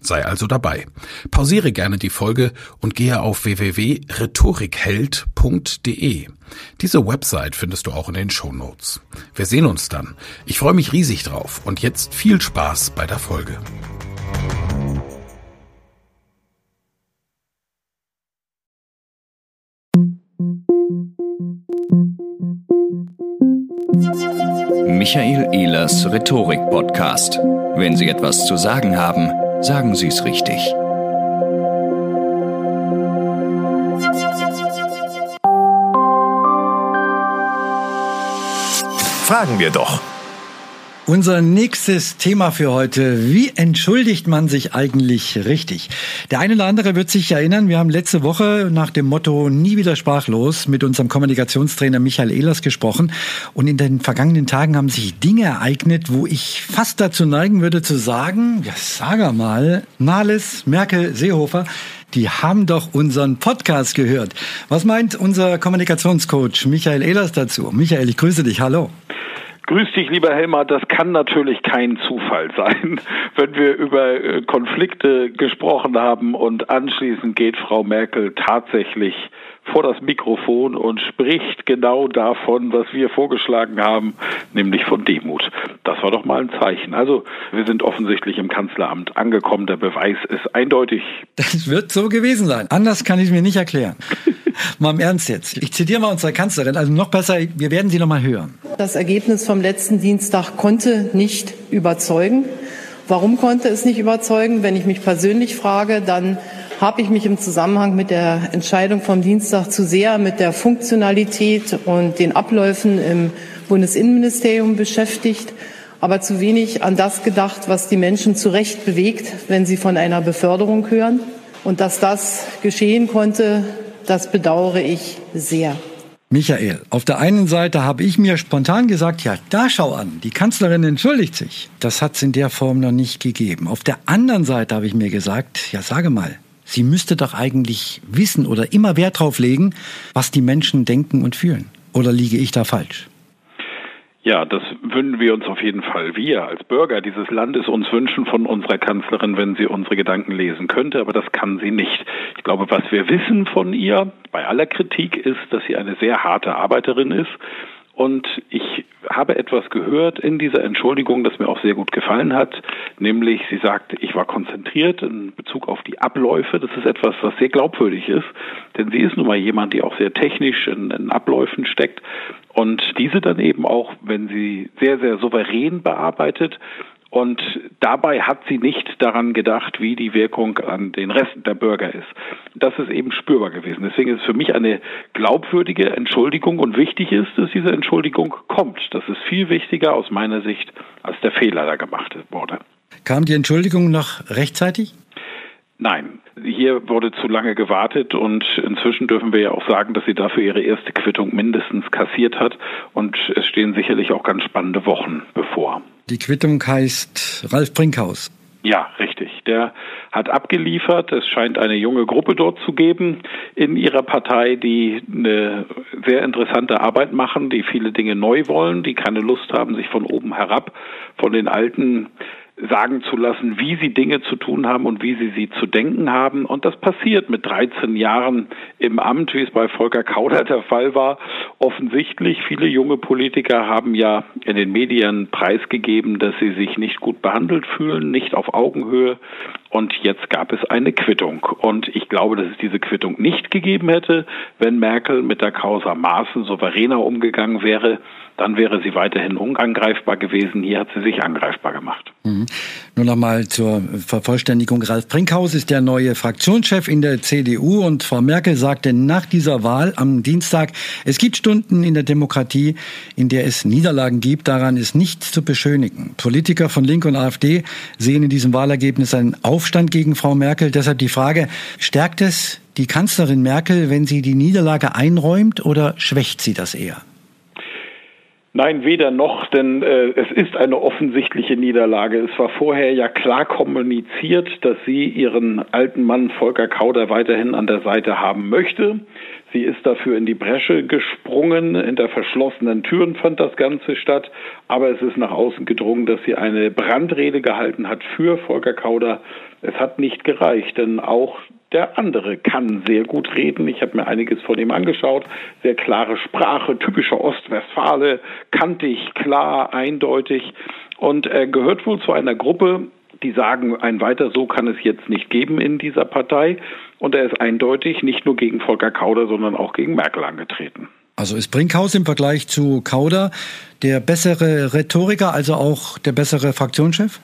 Sei also dabei. Pausiere gerne die Folge und gehe auf www.rhetorikheld.de. Diese Website findest du auch in den Show Notes. Wir sehen uns dann. Ich freue mich riesig drauf und jetzt viel Spaß bei der Folge. Michael Ehlers Rhetorik Podcast. Wenn Sie etwas zu sagen haben, sagen Sie es richtig. Fragen wir doch. Unser nächstes Thema für heute. Wie entschuldigt man sich eigentlich richtig? Der eine oder andere wird sich erinnern, wir haben letzte Woche nach dem Motto Nie wieder sprachlos mit unserem Kommunikationstrainer Michael Ehlers gesprochen. Und in den vergangenen Tagen haben sich Dinge ereignet, wo ich fast dazu neigen würde zu sagen, ja, sag mal, Nahles, Merkel, Seehofer, die haben doch unseren Podcast gehört. Was meint unser Kommunikationscoach Michael Ehlers dazu? Michael, ich grüße dich. Hallo. Grüß dich, lieber Helmar. Das kann natürlich kein Zufall sein, wenn wir über äh, Konflikte gesprochen haben und anschließend geht Frau Merkel tatsächlich vor das Mikrofon und spricht genau davon, was wir vorgeschlagen haben, nämlich von Demut. Das war doch mal ein Zeichen. Also wir sind offensichtlich im Kanzleramt angekommen. Der Beweis ist eindeutig. Das wird so gewesen sein. Anders kann ich es mir nicht erklären. mal im Ernst jetzt. Ich zitiere mal unsere Kanzlerin. Also noch besser, wir werden sie noch mal hören. Das Ergebnis vom letzten Dienstag konnte nicht überzeugen. Warum konnte es nicht überzeugen? Wenn ich mich persönlich frage, dann habe ich mich im Zusammenhang mit der Entscheidung vom Dienstag zu sehr mit der Funktionalität und den Abläufen im Bundesinnenministerium beschäftigt, aber zu wenig an das gedacht, was die Menschen zu Recht bewegt, wenn sie von einer Beförderung hören. Und dass das geschehen konnte, das bedauere ich sehr. Michael, auf der einen Seite habe ich mir spontan gesagt, ja, da schau an, die Kanzlerin entschuldigt sich. Das hat es in der Form noch nicht gegeben. Auf der anderen Seite habe ich mir gesagt, ja, sage mal, Sie müsste doch eigentlich wissen oder immer Wert drauf legen, was die Menschen denken und fühlen. Oder liege ich da falsch? Ja, das würden wir uns auf jeden Fall, wir als Bürger dieses Landes uns wünschen von unserer Kanzlerin, wenn sie unsere Gedanken lesen könnte, aber das kann sie nicht. Ich glaube, was wir wissen von ihr, bei aller Kritik, ist, dass sie eine sehr harte Arbeiterin ist und ich habe etwas gehört in dieser Entschuldigung, das mir auch sehr gut gefallen hat, nämlich sie sagt, ich war konzentriert in Bezug auf die Abläufe. Das ist etwas, was sehr glaubwürdig ist, denn sie ist nun mal jemand, die auch sehr technisch in, in Abläufen steckt. Und diese dann eben auch, wenn sie sehr, sehr souverän bearbeitet, und dabei hat sie nicht daran gedacht, wie die Wirkung an den Rest der Bürger ist. Das ist eben spürbar gewesen. Deswegen ist es für mich eine glaubwürdige Entschuldigung und wichtig ist, dass diese Entschuldigung kommt. Das ist viel wichtiger aus meiner Sicht als der Fehler, der gemacht wurde. Kam die Entschuldigung noch rechtzeitig? Nein, hier wurde zu lange gewartet und inzwischen dürfen wir ja auch sagen, dass sie dafür ihre erste Quittung mindestens kassiert hat und es stehen sicherlich auch ganz spannende Wochen bevor. Die Quittung heißt Ralf Brinkhaus. Ja, richtig. Der hat abgeliefert. Es scheint eine junge Gruppe dort zu geben in ihrer Partei, die eine sehr interessante Arbeit machen, die viele Dinge neu wollen, die keine Lust haben, sich von oben herab von den alten sagen zu lassen, wie sie Dinge zu tun haben und wie sie sie zu denken haben. Und das passiert mit 13 Jahren im Amt, wie es bei Volker Kauder der Fall war. Offensichtlich, viele junge Politiker haben ja in den Medien preisgegeben, dass sie sich nicht gut behandelt fühlen, nicht auf Augenhöhe Und jetzt gab es eine Quittung. Und ich glaube, dass es diese Quittung nicht gegeben hätte, wenn Merkel mit der Causa Maaßen souveräner umgegangen wäre. Dann wäre sie weiterhin unangreifbar gewesen. Hier hat sie sich angreifbar gemacht. Mhm. Nur noch mal zur Vervollständigung. Ralf Brinkhaus ist der neue Fraktionschef in der CDU und Frau Merkel sagte nach dieser Wahl am Dienstag, es gibt Stunden in der Demokratie, in der es Niederlagen gibt. Daran ist nichts zu beschönigen. Politiker von Link und AfD sehen in diesem Wahlergebnis einen Aufstand gegen Frau Merkel. Deshalb die Frage, stärkt es die Kanzlerin Merkel, wenn sie die Niederlage einräumt oder schwächt sie das eher? Nein, weder noch, denn äh, es ist eine offensichtliche Niederlage. Es war vorher ja klar kommuniziert, dass sie ihren alten Mann Volker Kauder weiterhin an der Seite haben möchte. Sie ist dafür in die Bresche gesprungen, hinter verschlossenen Türen fand das Ganze statt, aber es ist nach außen gedrungen, dass sie eine Brandrede gehalten hat für Volker Kauder. Es hat nicht gereicht, denn auch der andere kann sehr gut reden. Ich habe mir einiges von ihm angeschaut. Sehr klare Sprache, typischer Ostwestfale, kantig, klar, eindeutig. Und er gehört wohl zu einer Gruppe, die sagen, ein weiter so kann es jetzt nicht geben in dieser Partei. Und er ist eindeutig nicht nur gegen Volker Kauder, sondern auch gegen Merkel angetreten. Also ist Brinkhaus im Vergleich zu Kauder der bessere Rhetoriker, also auch der bessere Fraktionschef?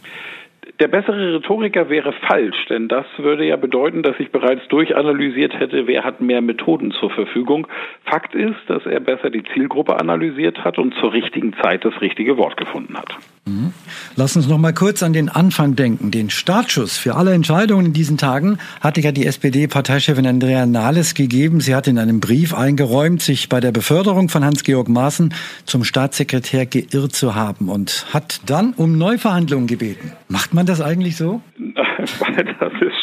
Der bessere Rhetoriker wäre falsch, denn das würde ja bedeuten, dass ich bereits durchanalysiert hätte, wer hat mehr Methoden zur Verfügung. Fakt ist, dass er besser die Zielgruppe analysiert hat und zur richtigen Zeit das richtige Wort gefunden hat. Mhm. Lass uns noch mal kurz an den Anfang denken. Den Startschuss für alle Entscheidungen in diesen Tagen hatte ja die SPD-Parteichefin Andrea Nahles gegeben. Sie hat in einem Brief eingeräumt, sich bei der Beförderung von Hans-Georg Maaßen zum Staatssekretär geirrt zu haben und hat dann um Neuverhandlungen gebeten. Macht man das eigentlich so? das ist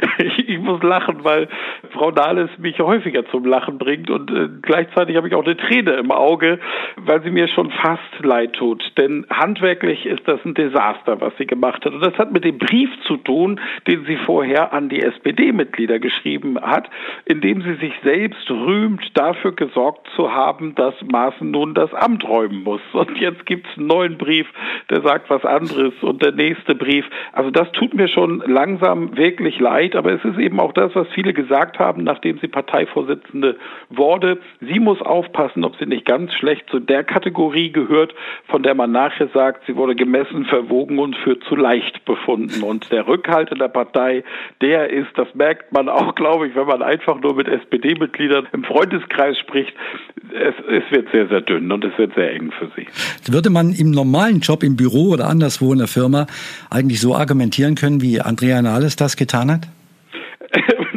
ich muss lachen, weil Frau Nahles mich häufiger zum Lachen bringt und äh, gleichzeitig habe ich auch eine Träne im Auge, weil sie mir schon fast leid tut. Denn handwerklich ist das ein Desaster, was sie gemacht hat. Und das hat mit dem Brief zu tun, den sie vorher an die SPD-Mitglieder geschrieben hat, in dem sie sich selbst rühmt, dafür gesorgt zu haben, dass Maaßen nun das Amt räumen muss. Und jetzt gibt es einen neuen Brief, der sagt was anderes und der nächste Brief. Also das tut mir schon langsam wirklich leid, aber es ist eben auch das, was viele gesagt haben, nachdem sie Parteivorsitzende wurde. Sie muss aufpassen, ob sie nicht ganz schlecht zu der Kategorie gehört, von der man nachher sagt, sie wurde gemessen, verwogen und für zu leicht befunden. Und der Rückhalt in der Partei, der ist, das merkt man auch, glaube ich, wenn man einfach nur mit SPD-Mitgliedern im Freundeskreis spricht, es, es wird sehr, sehr dünn und es wird sehr eng für sie. Würde man im normalen Job im Büro oder anderswo in der Firma eigentlich so argumentieren können, wie Andrea Nahles das getan hat?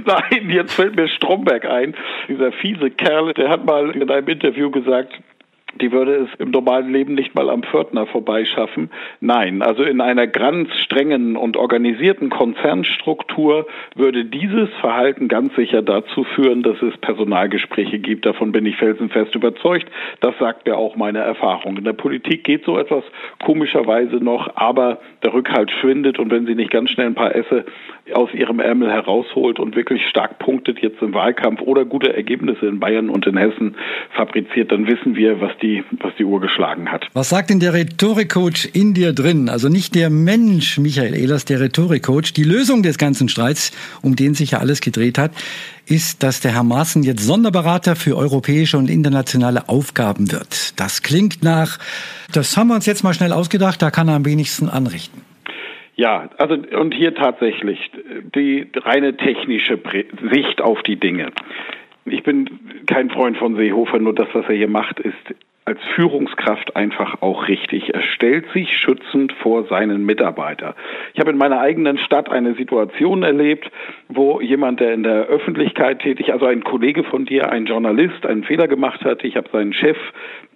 Nein, jetzt fällt mir Stromberg ein. Dieser fiese Kerl, der hat mal in einem Interview gesagt, die würde es im normalen Leben nicht mal am Pförtner vorbeischaffen. Nein, also in einer ganz strengen und organisierten Konzernstruktur würde dieses Verhalten ganz sicher dazu führen, dass es Personalgespräche gibt. Davon bin ich felsenfest überzeugt. Das sagt mir auch meine Erfahrung. In der Politik geht so etwas komischerweise noch, aber der Rückhalt schwindet und wenn sie nicht ganz schnell ein paar Esse aus ihrem Ärmel herausholt und wirklich stark punktet jetzt im Wahlkampf oder gute Ergebnisse in Bayern und in Hessen fabriziert, dann wissen wir, was die, was die Uhr geschlagen hat. Was sagt denn der Rhetorikcoach in dir drin? Also nicht der Mensch Michael Ehlers, der Rhetorikcoach. Die Lösung des ganzen Streits, um den sich ja alles gedreht hat, ist, dass der Herr Maaßen jetzt Sonderberater für europäische und internationale Aufgaben wird. Das klingt nach, das haben wir uns jetzt mal schnell ausgedacht, da kann er am wenigsten anrichten. Ja, also und hier tatsächlich die reine technische Sicht auf die Dinge. Ich bin kein Freund von Seehofer, nur das, was er hier macht, ist als Führungskraft einfach auch richtig. Er stellt sich schützend vor seinen Mitarbeiter. Ich habe in meiner eigenen Stadt eine Situation erlebt, wo jemand, der in der Öffentlichkeit tätig, also ein Kollege von dir, ein Journalist, einen Fehler gemacht hat. Ich habe seinen Chef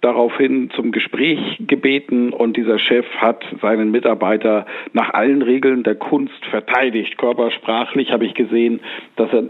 daraufhin zum Gespräch gebeten und dieser Chef hat seinen Mitarbeiter nach allen Regeln der Kunst verteidigt. Körpersprachlich habe ich gesehen, dass er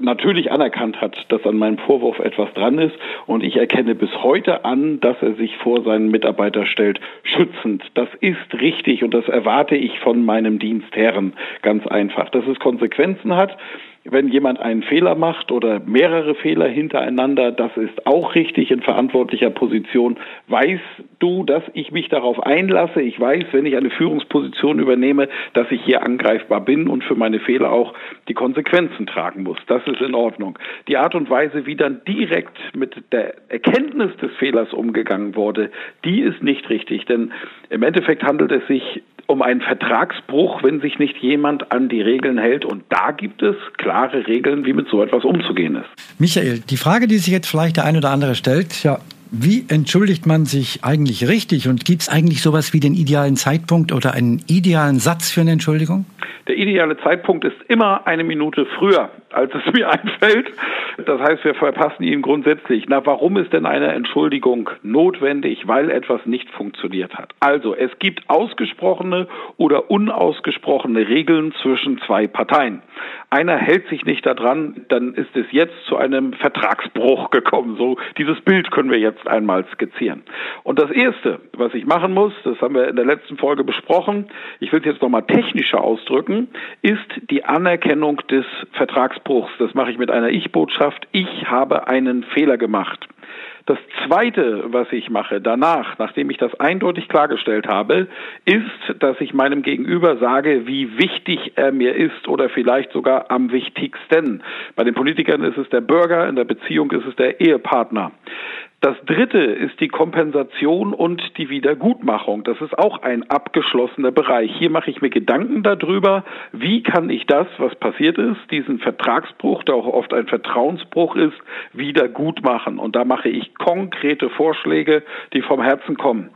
natürlich anerkannt hat, dass an meinem Vorwurf etwas dran ist und ich erkenne bis heute an, dass er sich vor seinen Mitarbeiter stellt, schützend. Das ist richtig und das erwarte ich von meinem Dienstherren ganz einfach. Dass es Konsequenzen hat, wenn jemand einen Fehler macht oder mehrere Fehler hintereinander, das ist auch richtig in verantwortlicher Position. Weißt du, dass ich mich darauf einlasse? Ich weiß, wenn ich eine Führungsposition übernehme, dass ich hier angreifbar bin und für meine Fehler auch die Konsequenzen tragen muss. Das ist in Ordnung. Die Art und Weise, wie dann direkt mit der Erkenntnis des Fehlers umgegangen wurde, die ist nicht richtig. Denn im Endeffekt handelt es sich um einen Vertragsbruch, wenn sich nicht jemand an die Regeln hält. Und da gibt es klare Regeln, wie mit so etwas umzugehen ist. Michael, die Frage, die sich jetzt vielleicht der ein oder andere stellt, ja, wie entschuldigt man sich eigentlich richtig und gibt es eigentlich sowas wie den idealen Zeitpunkt oder einen idealen Satz für eine Entschuldigung? Der ideale Zeitpunkt ist immer eine Minute früher, als es mir einfällt. Das heißt, wir verpassen ihn grundsätzlich. Na, warum ist denn eine Entschuldigung notwendig, weil etwas nicht funktioniert hat? Also, es gibt ausgesprochene oder unausgesprochene Regeln zwischen zwei Parteien. Einer hält sich nicht daran, dann ist es jetzt zu einem Vertragsbruch gekommen. So, dieses Bild können wir jetzt einmal skizzieren. Und das erste, was ich machen muss, das haben wir in der letzten Folge besprochen, ich will es jetzt nochmal technischer ausdrücken, ist die Anerkennung des Vertragsbruchs. Das mache ich mit einer Ich-Botschaft. Ich habe einen Fehler gemacht. Das Zweite, was ich mache danach, nachdem ich das eindeutig klargestellt habe, ist, dass ich meinem Gegenüber sage, wie wichtig er mir ist oder vielleicht sogar am wichtigsten. Bei den Politikern ist es der Bürger, in der Beziehung ist es der Ehepartner. Das dritte ist die Kompensation und die Wiedergutmachung. Das ist auch ein abgeschlossener Bereich. Hier mache ich mir Gedanken darüber, wie kann ich das, was passiert ist, diesen Vertragsbruch, der auch oft ein Vertrauensbruch ist, wieder gut machen. Und da mache ich konkrete Vorschläge, die vom Herzen kommen.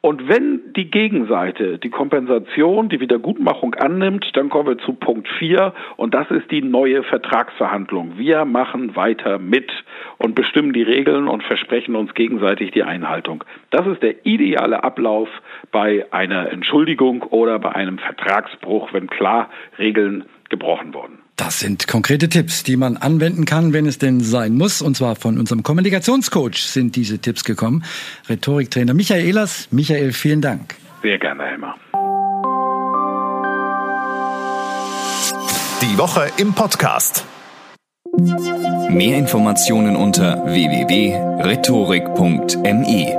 Und wenn die Gegenseite die Kompensation, die Wiedergutmachung annimmt, dann kommen wir zu Punkt 4 und das ist die neue Vertragsverhandlung. Wir machen weiter mit und bestimmen die Regeln und versprechen uns gegenseitig die Einhaltung. Das ist der ideale Ablauf bei einer Entschuldigung oder bei einem Vertragsbruch, wenn klar Regeln gebrochen wurden. Das sind konkrete Tipps, die man anwenden kann, wenn es denn sein muss. Und zwar von unserem Kommunikationscoach sind diese Tipps gekommen. Rhetoriktrainer Michael Ehlers. Michael, vielen Dank. Sehr gerne, Helmer. Die Woche im Podcast. Mehr Informationen unter www.rhetorik.me